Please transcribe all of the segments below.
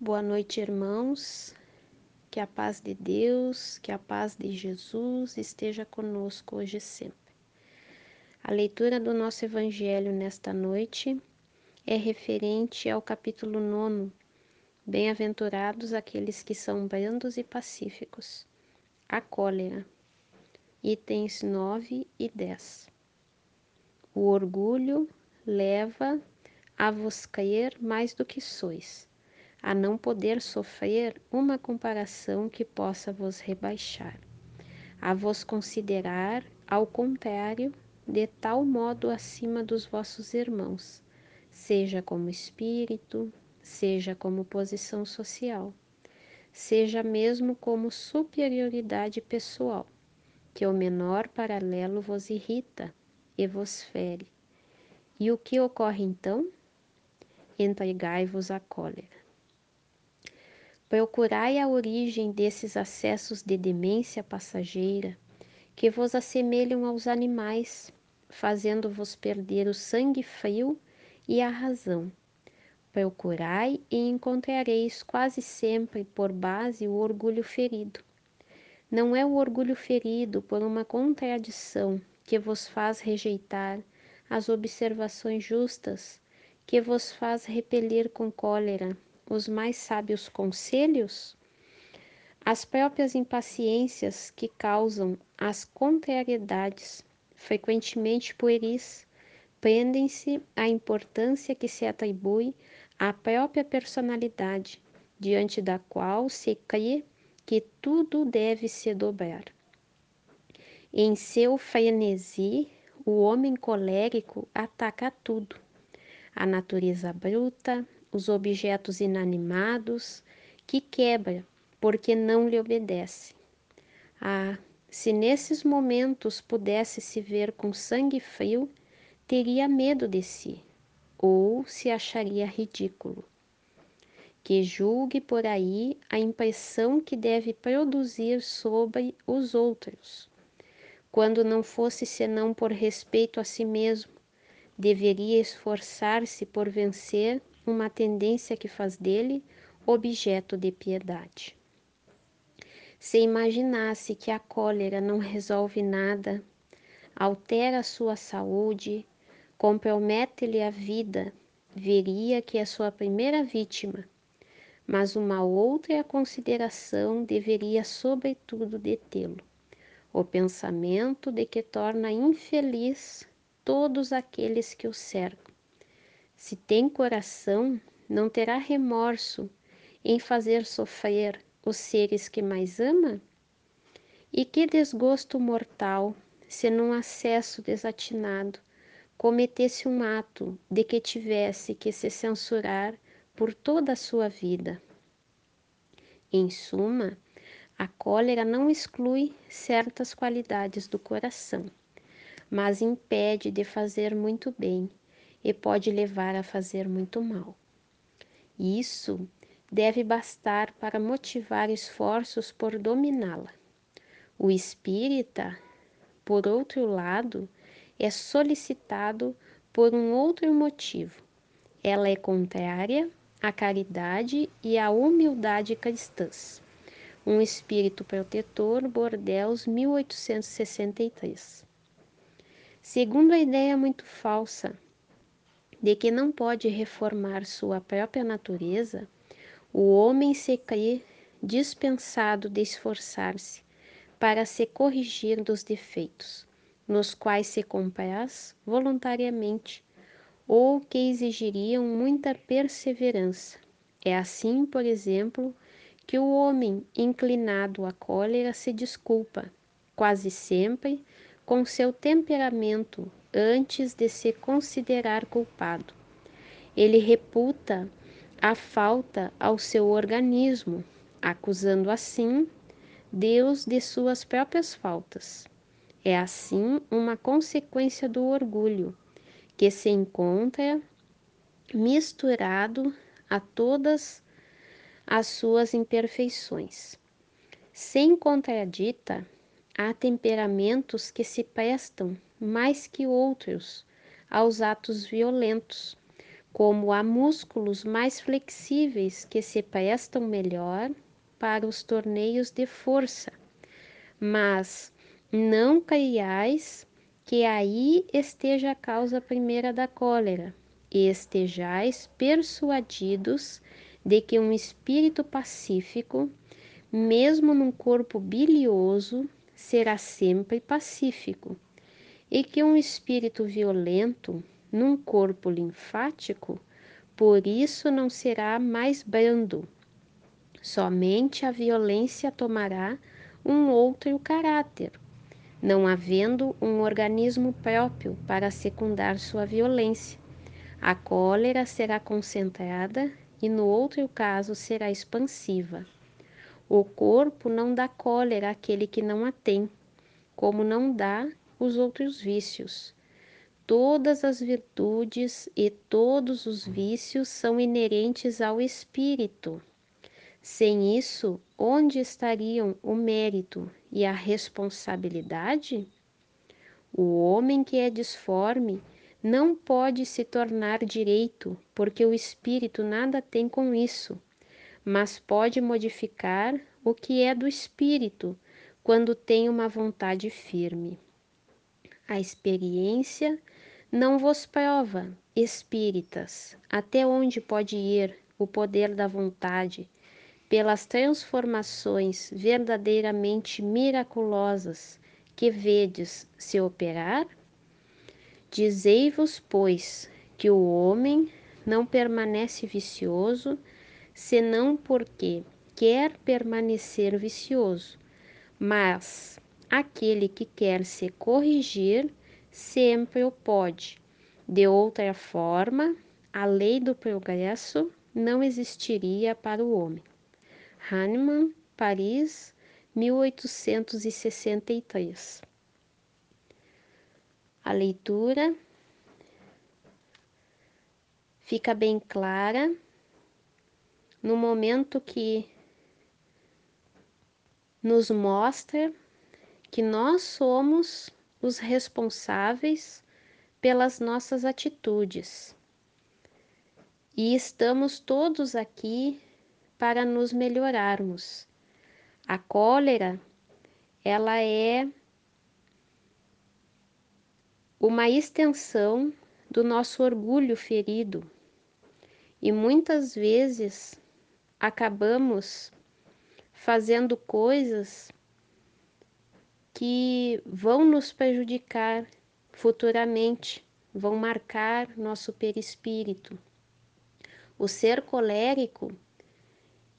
Boa noite, irmãos. Que a paz de Deus, que a paz de Jesus esteja conosco hoje e sempre. A leitura do nosso Evangelho nesta noite é referente ao capítulo 9. Bem-aventurados aqueles que são brandos e pacíficos. A cólera. Itens 9 e 10. O orgulho leva a vos cair mais do que sois a não poder sofrer uma comparação que possa vos rebaixar, a vos considerar, ao contrário, de tal modo acima dos vossos irmãos, seja como espírito, seja como posição social, seja mesmo como superioridade pessoal, que o menor paralelo vos irrita e vos fere. E o que ocorre então? Entregai-vos à cólera. Procurai a origem desses acessos de demência passageira que vos assemelham aos animais, fazendo-vos perder o sangue frio e a razão. Procurai e encontrareis quase sempre por base o orgulho ferido. Não é o orgulho ferido por uma contradição que vos faz rejeitar as observações justas, que vos faz repelir com cólera os mais sábios conselhos, as próprias impaciências que causam as contrariedades, frequentemente pueris, prendem-se à importância que se atribui à própria personalidade, diante da qual se crê que tudo deve se dobrar. Em seu frenesi, o homem colérico ataca tudo: a natureza bruta, os objetos inanimados, que quebra porque não lhe obedece. Ah, se nesses momentos pudesse se ver com sangue frio, teria medo de si, ou se acharia ridículo. Que julgue por aí a impressão que deve produzir sobre os outros. Quando não fosse senão por respeito a si mesmo, deveria esforçar-se por vencer uma tendência que faz dele objeto de piedade. Se imaginasse que a cólera não resolve nada, altera sua saúde, compromete-lhe a vida, veria que é sua primeira vítima, mas uma outra consideração deveria, sobretudo, detê-lo: o pensamento de que torna infeliz todos aqueles que o cercam se tem coração, não terá remorso em fazer sofrer os seres que mais ama? E que desgosto mortal se num acesso desatinado cometesse um ato de que tivesse que se censurar por toda a sua vida. Em suma, a cólera não exclui certas qualidades do coração, mas impede de fazer muito bem e pode levar a fazer muito mal. Isso deve bastar para motivar esforços por dominá-la. O espírita, por outro lado, é solicitado por um outro motivo. Ela é contrária à caridade e à humildade cristãs. Um espírito protetor, Bordeus, 1863. Segundo a ideia muito falsa de que não pode reformar sua própria natureza, o homem se crê dispensado de esforçar-se para se corrigir dos defeitos, nos quais se compraz voluntariamente, ou que exigiriam muita perseverança. É assim, por exemplo, que o homem inclinado à cólera se desculpa, quase sempre, com seu temperamento antes de se considerar culpado. Ele reputa a falta ao seu organismo, acusando assim Deus de suas próprias faltas. É assim uma consequência do orgulho, que se encontra misturado a todas as suas imperfeições. Sem contradita, há temperamentos que se prestam mais que outros aos atos violentos, como há músculos mais flexíveis que se prestam melhor para os torneios de força, mas não creiais que aí esteja a causa primeira da cólera, e estejais persuadidos de que um espírito pacífico, mesmo num corpo bilioso, será sempre pacífico, e que um espírito violento, num corpo linfático, por isso não será mais brando. Somente a violência tomará um outro caráter, não havendo um organismo próprio para secundar sua violência. A cólera será concentrada e, no outro caso, será expansiva. O corpo não dá cólera àquele que não a tem, como não dá os outros vícios. Todas as virtudes e todos os vícios são inerentes ao espírito. Sem isso, onde estariam o mérito e a responsabilidade? O homem que é disforme não pode se tornar direito, porque o espírito nada tem com isso, mas pode modificar o que é do espírito quando tem uma vontade firme. A experiência não vos prova, espíritas, até onde pode ir o poder da vontade pelas transformações verdadeiramente miraculosas que vedes se operar? Dizei-vos, pois, que o homem não permanece vicioso, senão porque quer permanecer vicioso, mas aquele que quer se corrigir sempre o pode. De outra forma, a lei do progresso não existiria para o homem. Hahnemann, Paris, 1863. A leitura fica bem clara no momento que nos mostra que nós somos os responsáveis pelas nossas atitudes. E estamos todos aqui para nos melhorarmos. A cólera, ela é uma extensão do nosso orgulho ferido. E muitas vezes acabamos fazendo coisas que vão nos prejudicar futuramente, vão marcar nosso perispírito. O ser colérico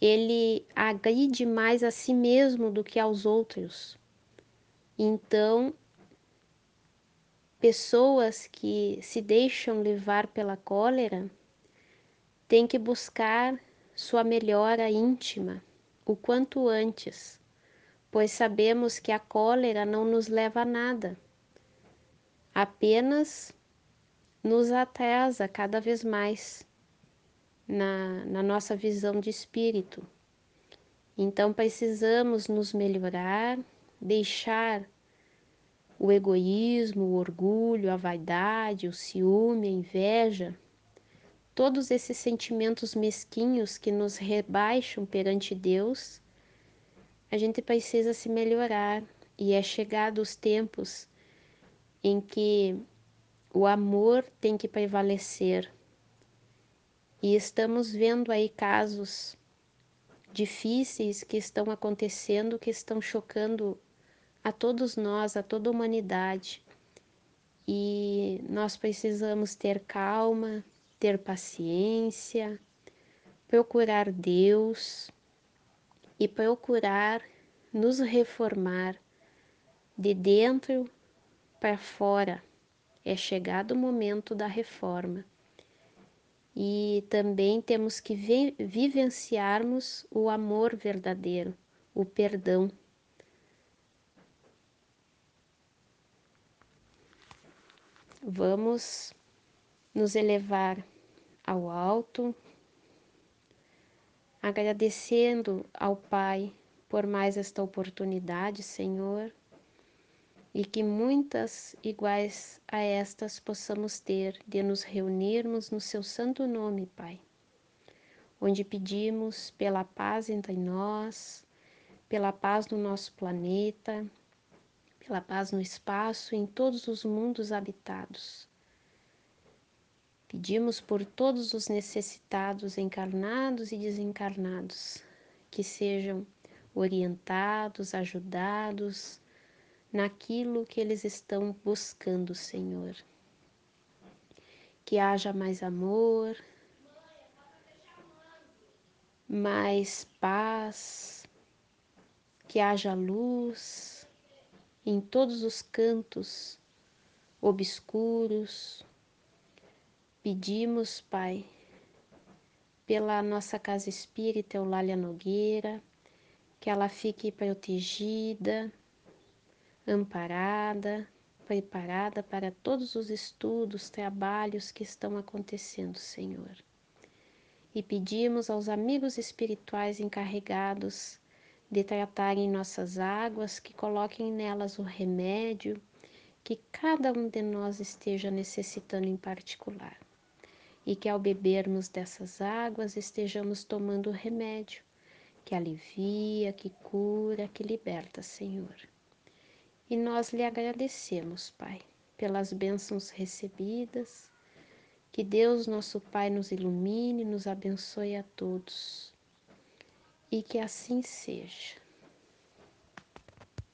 ele agride mais a si mesmo do que aos outros. Então, pessoas que se deixam levar pela cólera têm que buscar sua melhora íntima o quanto antes, pois sabemos que a cólera não nos leva a nada, apenas nos atrasa cada vez mais na, na nossa visão de espírito. Então precisamos nos melhorar, deixar o egoísmo, o orgulho, a vaidade, o ciúme, a inveja, todos esses sentimentos mesquinhos que nos rebaixam perante Deus, a gente precisa se melhorar. E é chegado os tempos em que o amor tem que prevalecer. E estamos vendo aí casos difíceis que estão acontecendo, que estão chocando a todos nós, a toda a humanidade. E nós precisamos ter calma, ter paciência, procurar Deus e procurar nos reformar de dentro para fora. É chegado o momento da reforma e também temos que vi vivenciarmos o amor verdadeiro, o perdão. Vamos nos elevar ao alto, agradecendo ao Pai por mais esta oportunidade, Senhor, e que muitas iguais a estas possamos ter de nos reunirmos no seu santo nome, Pai, onde pedimos pela paz entre nós, pela paz no nosso planeta, pela paz no espaço em todos os mundos habitados. Pedimos por todos os necessitados, encarnados e desencarnados, que sejam orientados, ajudados naquilo que eles estão buscando, Senhor. Que haja mais amor, mais paz, que haja luz em todos os cantos obscuros. Pedimos, Pai, pela nossa casa espírita Eulália Nogueira, que ela fique protegida, amparada, preparada para todos os estudos, trabalhos que estão acontecendo, Senhor. E pedimos aos amigos espirituais encarregados de tratarem nossas águas, que coloquem nelas o remédio que cada um de nós esteja necessitando em particular. E que ao bebermos dessas águas estejamos tomando o remédio que alivia, que cura, que liberta, Senhor. E nós lhe agradecemos, Pai, pelas bênçãos recebidas. Que Deus, nosso Pai, nos ilumine, nos abençoe a todos e que assim seja.